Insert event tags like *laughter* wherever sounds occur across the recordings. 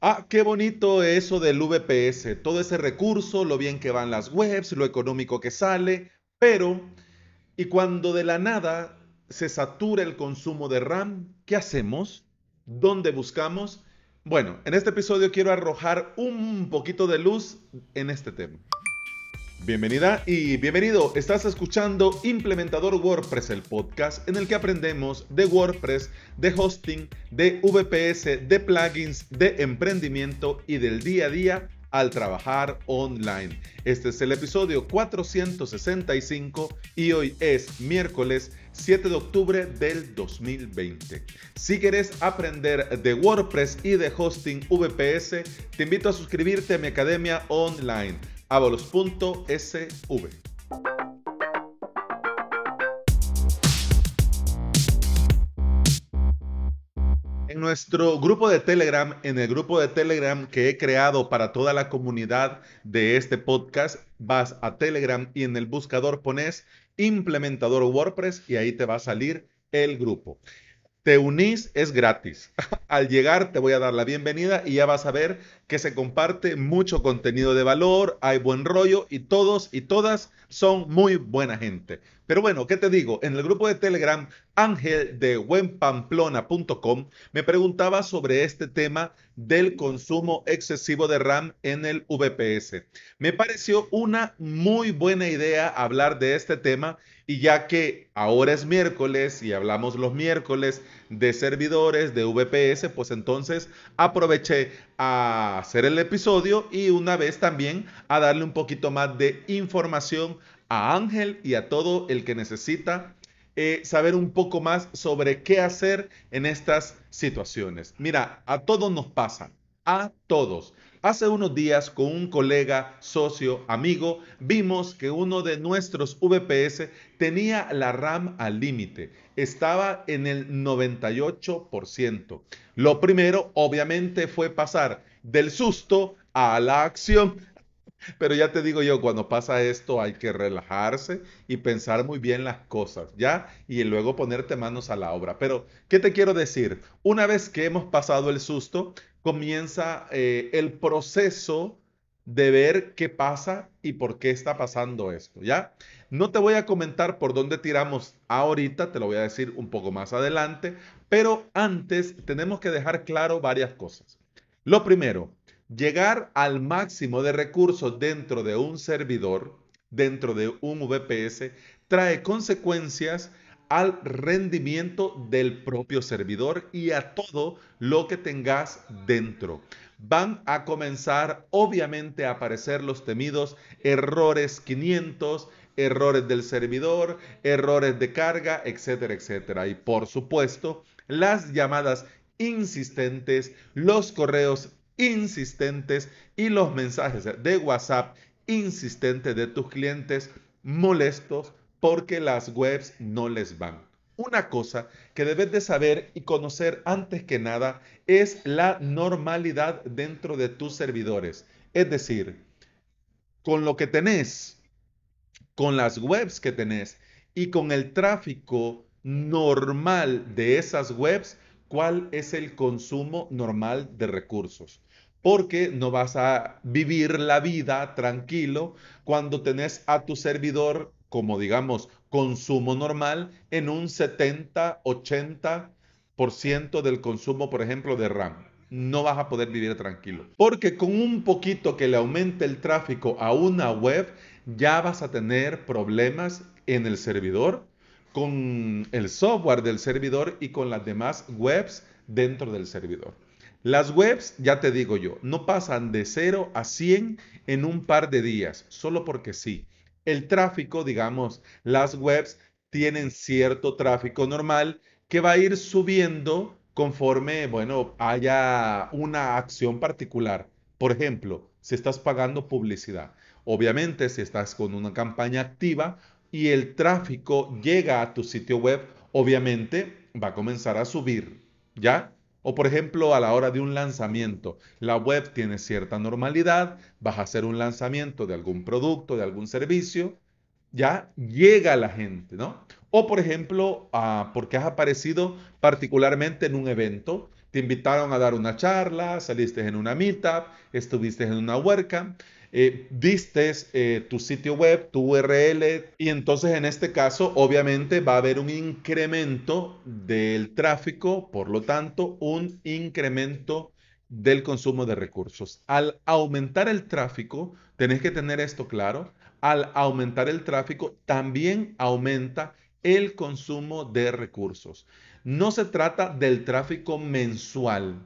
Ah, qué bonito eso del VPS, todo ese recurso, lo bien que van las webs, lo económico que sale, pero, ¿y cuando de la nada se satura el consumo de RAM, qué hacemos? ¿Dónde buscamos? Bueno, en este episodio quiero arrojar un poquito de luz en este tema. Bienvenida y bienvenido. Estás escuchando Implementador WordPress, el podcast en el que aprendemos de WordPress, de hosting, de VPS, de plugins, de emprendimiento y del día a día al trabajar online. Este es el episodio 465 y hoy es miércoles 7 de octubre del 2020. Si quieres aprender de WordPress y de hosting VPS, te invito a suscribirte a mi academia online avalos.sv. En nuestro grupo de Telegram, en el grupo de Telegram que he creado para toda la comunidad de este podcast, vas a Telegram y en el buscador pones implementador WordPress y ahí te va a salir el grupo. Te unís, es gratis. *laughs* Al llegar te voy a dar la bienvenida y ya vas a ver que se comparte mucho contenido de valor, hay buen rollo y todos y todas son muy buena gente. Pero bueno, ¿qué te digo? En el grupo de Telegram, Ángel de me preguntaba sobre este tema del consumo excesivo de RAM en el VPS. Me pareció una muy buena idea hablar de este tema y ya que ahora es miércoles y hablamos los miércoles de servidores de VPS, pues entonces aproveché a hacer el episodio y una vez también a darle un poquito más de información a Ángel y a todo el que necesita eh, saber un poco más sobre qué hacer en estas situaciones. Mira, a todos nos pasa, a todos. Hace unos días con un colega, socio, amigo, vimos que uno de nuestros VPS tenía la RAM al límite. Estaba en el 98%. Lo primero, obviamente, fue pasar del susto a la acción. Pero ya te digo yo, cuando pasa esto hay que relajarse y pensar muy bien las cosas, ¿ya? Y luego ponerte manos a la obra. Pero, ¿qué te quiero decir? Una vez que hemos pasado el susto, comienza eh, el proceso de ver qué pasa y por qué está pasando esto, ¿ya? No te voy a comentar por dónde tiramos ahorita, te lo voy a decir un poco más adelante, pero antes tenemos que dejar claro varias cosas. Lo primero, llegar al máximo de recursos dentro de un servidor, dentro de un VPS, trae consecuencias al rendimiento del propio servidor y a todo lo que tengas dentro. Van a comenzar obviamente a aparecer los temidos errores 500, errores del servidor, errores de carga, etcétera, etcétera. Y por supuesto, las llamadas insistentes, los correos insistentes y los mensajes de WhatsApp insistentes de tus clientes molestos porque las webs no les van. Una cosa que debes de saber y conocer antes que nada es la normalidad dentro de tus servidores. Es decir, con lo que tenés, con las webs que tenés y con el tráfico normal de esas webs, cuál es el consumo normal de recursos. Porque no vas a vivir la vida tranquilo cuando tenés a tu servidor como digamos consumo normal en un 70-80% del consumo, por ejemplo, de RAM. No vas a poder vivir tranquilo. Porque con un poquito que le aumente el tráfico a una web, ya vas a tener problemas en el servidor, con el software del servidor y con las demás webs dentro del servidor. Las webs, ya te digo yo, no pasan de 0 a 100 en un par de días, solo porque sí el tráfico, digamos, las webs tienen cierto tráfico normal que va a ir subiendo conforme, bueno, haya una acción particular. Por ejemplo, si estás pagando publicidad. Obviamente, si estás con una campaña activa y el tráfico llega a tu sitio web, obviamente va a comenzar a subir, ¿ya? O por ejemplo, a la hora de un lanzamiento, la web tiene cierta normalidad, vas a hacer un lanzamiento de algún producto, de algún servicio, ya llega la gente, ¿no? O por ejemplo, ah, porque has aparecido particularmente en un evento te invitaron a dar una charla, saliste en una meetup, estuviste en una huerca, eh, diste eh, tu sitio web, tu URL, y entonces en este caso obviamente va a haber un incremento del tráfico, por lo tanto un incremento del consumo de recursos. Al aumentar el tráfico, tenés que tener esto claro, al aumentar el tráfico también aumenta el consumo de recursos. No se trata del tráfico mensual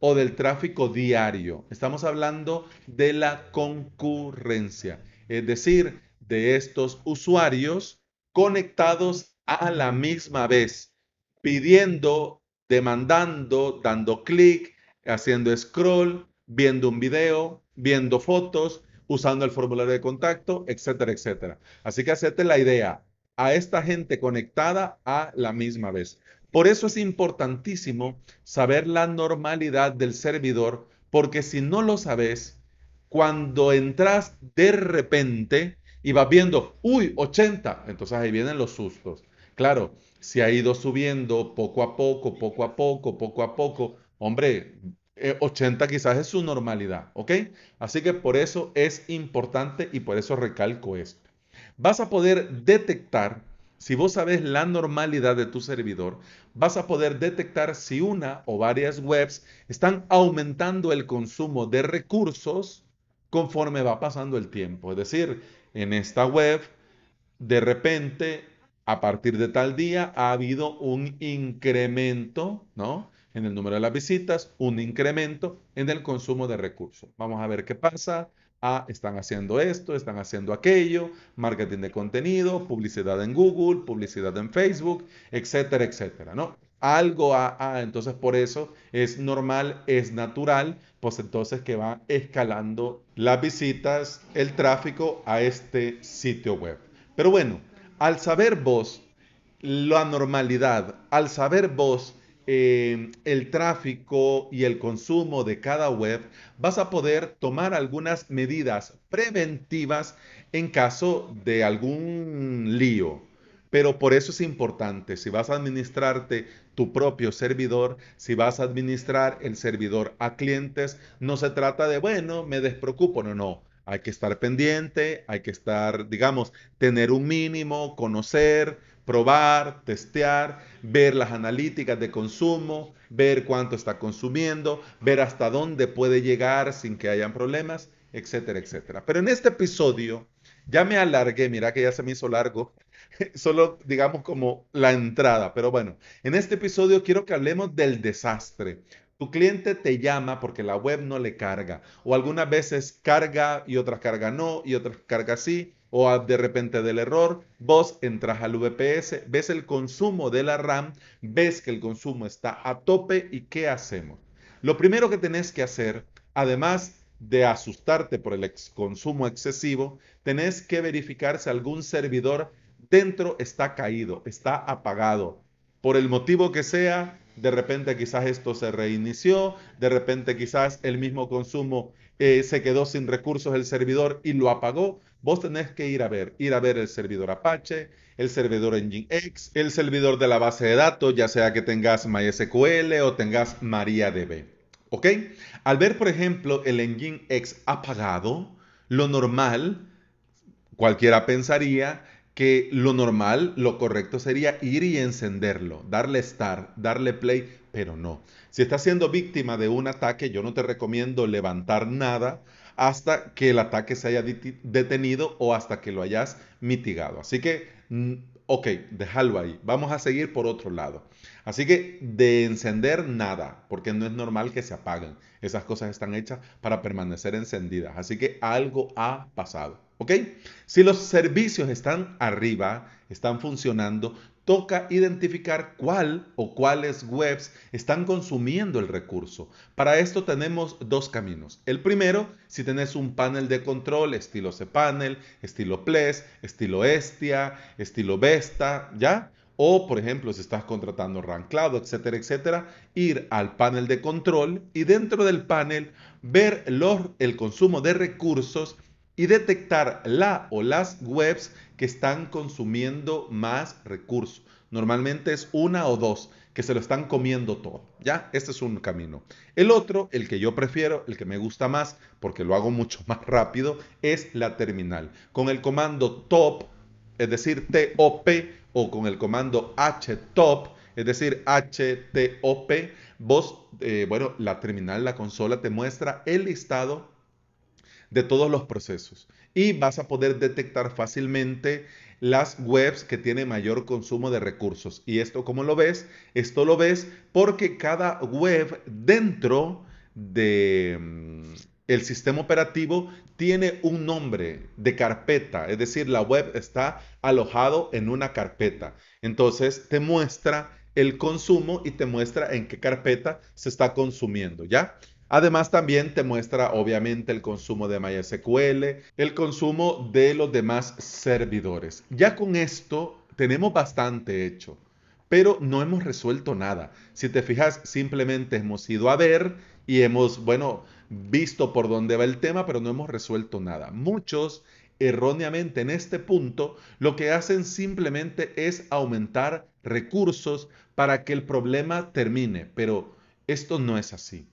o del tráfico diario. Estamos hablando de la concurrencia, es decir, de estos usuarios conectados a la misma vez, pidiendo, demandando, dando clic, haciendo scroll, viendo un video, viendo fotos, usando el formulario de contacto, etcétera, etcétera. Así que hacete la idea, a esta gente conectada a la misma vez. Por eso es importantísimo saber la normalidad del servidor, porque si no lo sabes, cuando entras de repente y vas viendo, uy, 80, entonces ahí vienen los sustos. Claro, si ha ido subiendo poco a poco, poco a poco, poco a poco, hombre, 80 eh, quizás es su normalidad, ¿ok? Así que por eso es importante y por eso recalco esto. Vas a poder detectar si vos sabes la normalidad de tu servidor, vas a poder detectar si una o varias webs están aumentando el consumo de recursos conforme va pasando el tiempo. Es decir, en esta web, de repente, a partir de tal día, ha habido un incremento, ¿no? En el número de las visitas, un incremento en el consumo de recursos. Vamos a ver qué pasa Ah, están haciendo esto, están haciendo aquello, marketing de contenido, publicidad en Google, publicidad en Facebook, etcétera, etcétera, ¿no? Algo a, ah, entonces por eso es normal, es natural, pues entonces que va escalando las visitas, el tráfico a este sitio web. Pero bueno, al saber vos la normalidad, al saber vos eh, el tráfico y el consumo de cada web, vas a poder tomar algunas medidas preventivas en caso de algún lío. Pero por eso es importante, si vas a administrarte tu propio servidor, si vas a administrar el servidor a clientes, no se trata de, bueno, me despreocupo, no, no. Hay que estar pendiente, hay que estar, digamos, tener un mínimo, conocer, probar, testear, ver las analíticas de consumo, ver cuánto está consumiendo, ver hasta dónde puede llegar sin que hayan problemas, etcétera, etcétera. Pero en este episodio ya me alargué, mira que ya se me hizo largo, *laughs* solo digamos como la entrada, pero bueno, en este episodio quiero que hablemos del desastre. Tu cliente te llama porque la web no le carga, o algunas veces carga y otras carga no, y otras carga sí, o de repente del error, vos entras al VPS, ves el consumo de la RAM, ves que el consumo está a tope y ¿qué hacemos? Lo primero que tenés que hacer, además de asustarte por el consumo excesivo, tenés que verificar si algún servidor dentro está caído, está apagado. Por el motivo que sea, de repente quizás esto se reinició, de repente quizás el mismo consumo eh, se quedó sin recursos el servidor y lo apagó. Vos tenés que ir a ver, ir a ver el servidor Apache, el servidor Nginx, el servidor de la base de datos, ya sea que tengas MySQL o tengas MariaDB. ¿Ok? Al ver, por ejemplo, el Nginx apagado, lo normal, cualquiera pensaría que lo normal, lo correcto sería ir y encenderlo, darle start, darle play, pero no. Si estás siendo víctima de un ataque, yo no te recomiendo levantar nada hasta que el ataque se haya detenido o hasta que lo hayas mitigado. Así que, mm, ok, déjalo ahí. Vamos a seguir por otro lado. Así que de encender nada, porque no es normal que se apaguen. Esas cosas están hechas para permanecer encendidas. Así que algo ha pasado. ¿Ok? Si los servicios están arriba, están funcionando, toca identificar cuál o cuáles webs están consumiendo el recurso. Para esto tenemos dos caminos. El primero, si tenés un panel de control estilo cPanel, estilo Ples, estilo Estia, estilo Vesta, ¿ya? O, por ejemplo, si estás contratando Cloud, etcétera, etcétera, ir al panel de control y dentro del panel ver el consumo de recursos y detectar la o las webs que están consumiendo más recursos. Normalmente es una o dos que se lo están comiendo todo. ¿Ya? Este es un camino. El otro, el que yo prefiero, el que me gusta más, porque lo hago *laughs* mucho más rápido, es la terminal. Con el comando top, es decir, TOP, o con el comando htop, es decir, HTOP, vos, eh, bueno, la terminal, la consola te muestra el listado de todos los procesos y vas a poder detectar fácilmente las webs que tienen mayor consumo de recursos. ¿Y esto cómo lo ves? Esto lo ves porque cada web dentro de mm, sistema operativo tiene un nombre de carpeta, es decir, la web está alojado en una carpeta. Entonces te muestra el consumo y te muestra en qué carpeta se está consumiendo, ¿ya? Además también te muestra obviamente el consumo de MySQL, el consumo de los demás servidores. Ya con esto tenemos bastante hecho, pero no hemos resuelto nada. Si te fijas, simplemente hemos ido a ver y hemos, bueno, visto por dónde va el tema, pero no hemos resuelto nada. Muchos erróneamente en este punto lo que hacen simplemente es aumentar recursos para que el problema termine, pero esto no es así.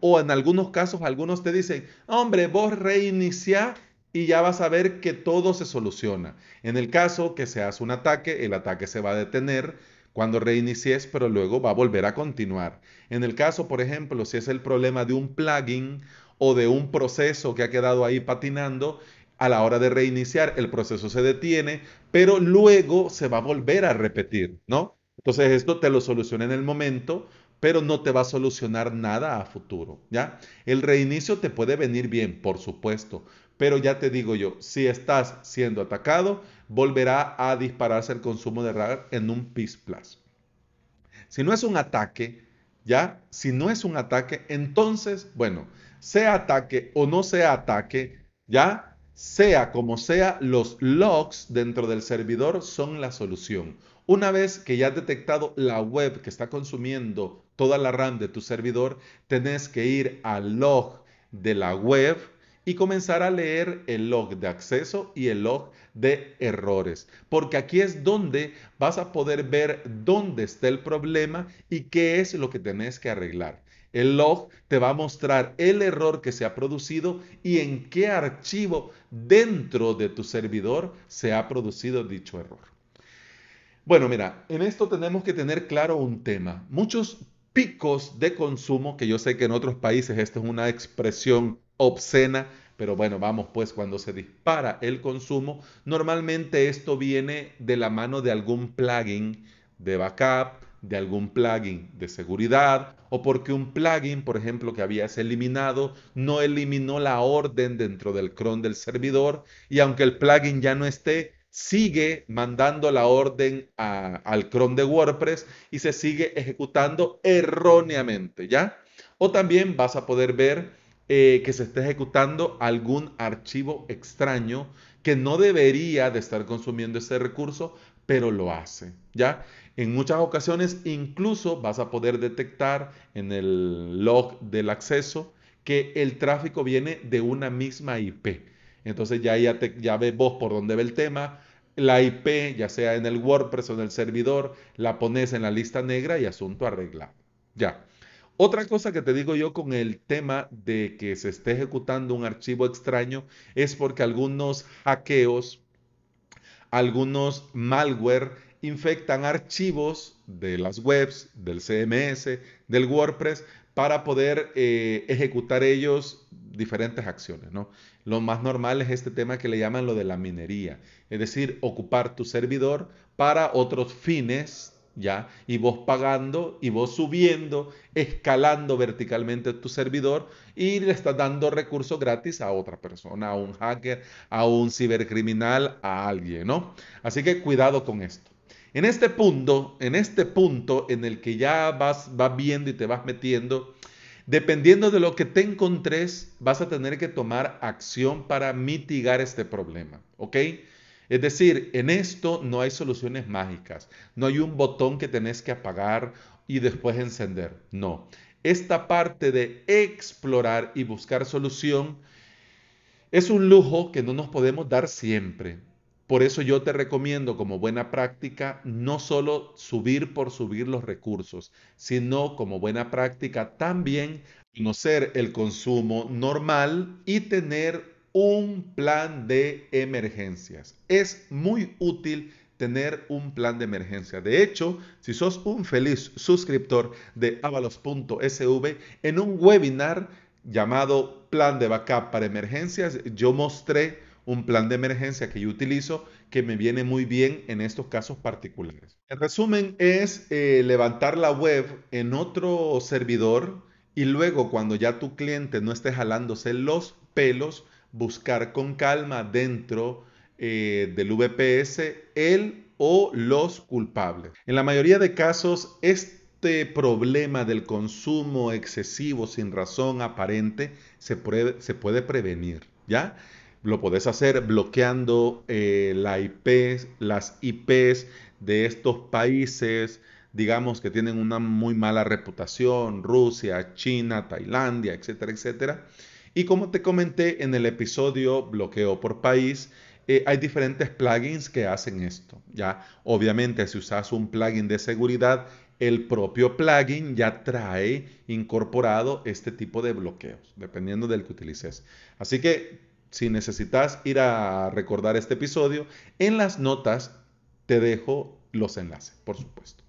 O en algunos casos, algunos te dicen, hombre, vos reinicia y ya vas a ver que todo se soluciona. En el caso que se hace un ataque, el ataque se va a detener cuando reinicies, pero luego va a volver a continuar. En el caso, por ejemplo, si es el problema de un plugin o de un proceso que ha quedado ahí patinando, a la hora de reiniciar el proceso se detiene, pero luego se va a volver a repetir, ¿no? Entonces esto te lo soluciona en el momento, pero no te va a solucionar nada a futuro, ¿ya? El reinicio te puede venir bien, por supuesto, pero ya te digo yo, si estás siendo atacado, volverá a dispararse el consumo de RAR en un PIS Plus. Si no es un ataque, ¿ya? Si no es un ataque, entonces, bueno, sea ataque o no sea ataque, ¿ya? Sea como sea, los logs dentro del servidor son la solución. Una vez que ya has detectado la web que está consumiendo toda la RAM de tu servidor, tenés que ir al log de la web y comenzar a leer el log de acceso y el log de errores. Porque aquí es donde vas a poder ver dónde está el problema y qué es lo que tenés que arreglar. El log te va a mostrar el error que se ha producido y en qué archivo dentro de tu servidor se ha producido dicho error. Bueno, mira, en esto tenemos que tener claro un tema. Muchos picos de consumo, que yo sé que en otros países esto es una expresión obscena, pero bueno, vamos pues, cuando se dispara el consumo, normalmente esto viene de la mano de algún plugin de backup, de algún plugin de seguridad o porque un plugin, por ejemplo, que habías eliminado, no eliminó la orden dentro del cron del servidor y aunque el plugin ya no esté, sigue mandando la orden al cron de WordPress y se sigue ejecutando erróneamente, ¿ya? O también vas a poder ver eh, que se está ejecutando algún archivo extraño que no debería de estar consumiendo ese recurso, pero lo hace, ¿ya? En muchas ocasiones incluso vas a poder detectar en el log del acceso que el tráfico viene de una misma IP. Entonces ya, ya, ves vos por dónde ve el tema. La IP, ya sea en el WordPress o en el servidor, la pones en la lista negra y asunto arreglado. Ya. Otra cosa que te digo yo con el tema de que se esté ejecutando un archivo extraño es porque algunos hackeos, algunos malware infectan archivos de las webs, del CMS, del WordPress, para poder eh, ejecutar ellos diferentes acciones, ¿no? Lo más normal es este tema que le llaman lo de la minería, es decir, ocupar tu servidor para otros fines, ¿ya? Y vos pagando y vos subiendo, escalando verticalmente tu servidor y le estás dando recursos gratis a otra persona, a un hacker, a un cibercriminal, a alguien, ¿no? Así que cuidado con esto. En este punto, en este punto en el que ya vas, vas viendo y te vas metiendo, dependiendo de lo que te encontres, vas a tener que tomar acción para mitigar este problema, ¿ok? Es decir, en esto no hay soluciones mágicas, no hay un botón que tenés que apagar y después encender, no. Esta parte de explorar y buscar solución es un lujo que no nos podemos dar siempre Por eso yo te recomiendo como buena práctica no solo subir por subir los recursos, sino como buena práctica también conocer el consumo normal y tener un plan de emergencias. Es muy útil tener un plan de emergencia. De hecho, si sos un feliz suscriptor de avalos.sv, en un webinar llamado Plan de Backup para Emergencias, yo mostré un plan de emergencia que yo utilizo que me viene muy bien en estos casos particulares. En resumen, es eh, levantar la web en otro servidor y luego cuando ya tu cliente no esté jalándose los pelos, buscar con calma dentro eh, del VPS él o los culpables. En la mayoría de casos, este problema del consumo excesivo sin razón aparente se puede, se puede prevenir, ¿ya? Lo puedes hacer bloqueando eh, la IP, las IPs de estos países, digamos que tienen una muy mala reputación, Rusia, China, Tailandia, etcétera, etcétera. Y como te comenté en el episodio bloqueo por país, eh, hay diferentes plugins que hacen esto. Ya, obviamente, si usas un plugin de seguridad, el propio plugin ya trae incorporado este tipo de bloqueos, dependiendo del que utilices. Así que, si necesitas ir a recordar este episodio, en las notas te dejo los enlaces, por supuesto.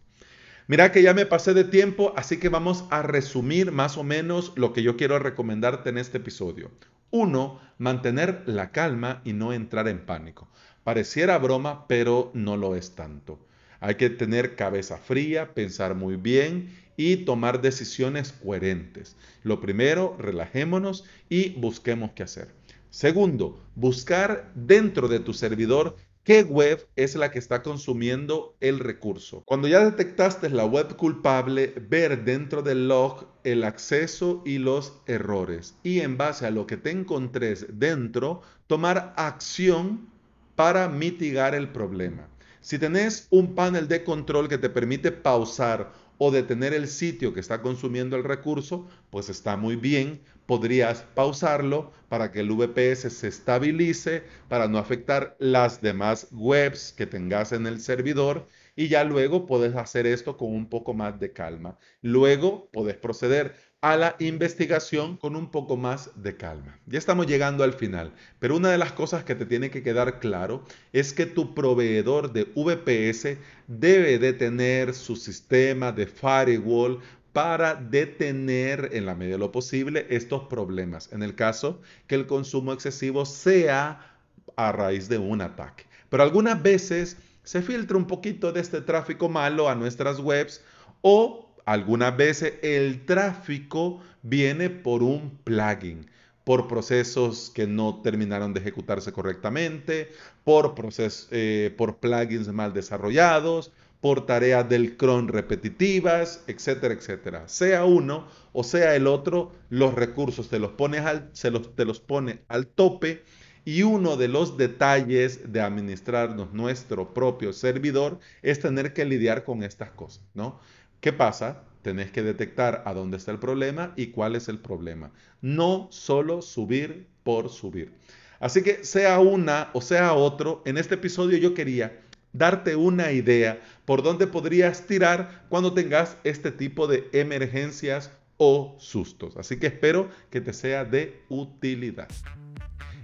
Mira que ya me pasé de tiempo, así que vamos a resumir más o menos lo que yo quiero recomendarte en este episodio. Uno, mantener la calma y no entrar en pánico. Pareciera broma, pero no lo es tanto. Hay que tener cabeza fría, pensar muy bien y tomar decisiones coherentes. Lo primero, relajémonos y busquemos qué hacer. Segundo, buscar dentro de tu servidor ¿Qué web es la que está consumiendo el recurso? Cuando ya detectaste la web culpable, ver dentro del log el acceso y los errores. Y en base a lo que te encontres dentro, tomar acción para mitigar el problema. Si tenés un panel de control que te permite pausar o detener el sitio que está consumiendo el recurso, pues está muy bien. Podrías pausarlo para que el VPS se estabilice, para no afectar las demás webs que tengas en el servidor y ya luego puedes hacer esto con un poco más de calma. Luego puedes proceder a la investigación con un poco más de calma. Ya estamos llegando al final, pero una de las cosas que te tiene que quedar claro es que tu proveedor de VPS debe de tener su sistema de firewall para detener en la medida de lo posible estos problemas, en el caso que el consumo excesivo sea a raíz de un ataque. Pero algunas veces se filtra un poquito de este tráfico malo a nuestras webs o algunas veces el tráfico viene por un plugin, por procesos que no terminaron de ejecutarse correctamente, por, eh, plugins mal desarrollados, por tareas del cron repetitivas, etcétera, etcétera. Sea uno o sea el otro, los recursos te los, pones al, se los, te los pone al tope y uno de los detalles de administrarnos nuestro propio servidor es tener que lidiar con estas cosas, ¿no? ¿Qué pasa? Tenés que detectar a dónde está el problema y cuál es el problema. No solo subir por subir. Así que sea una o sea otro, en este episodio yo quería darte una idea por dónde podrías tirar cuando tengas este tipo de emergencias o sustos. Así que espero que te sea de utilidad.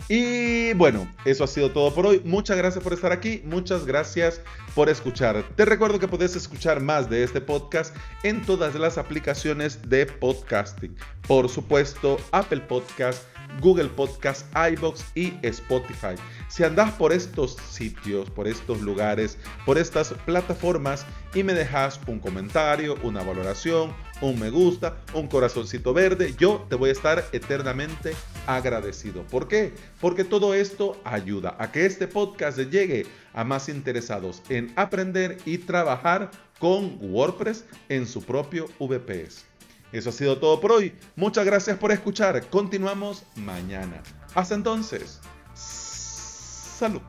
Y bueno, eso ha sido todo por hoy. Muchas gracias por estar aquí. Muchas gracias por escuchar. Te recuerdo que puedes escuchar más de este podcast en todas las aplicaciones de podcasting. Por supuesto, Apple Podcast, Google Podcast, iBox y Spotify. Si andas por estos sitios, por estos lugares, por estas plataformas y me dejas un comentario, una valoración, un me gusta, un corazoncito verde, yo te voy a estar eternamente agradecido. ¿Por qué? Porque todo esto ayuda a que este podcast llegue a más interesados en aprender y trabajar con WordPress en su propio VPS. Eso ha sido todo por hoy. Muchas gracias por escuchar. Continuamos mañana. Hasta entonces. Salud.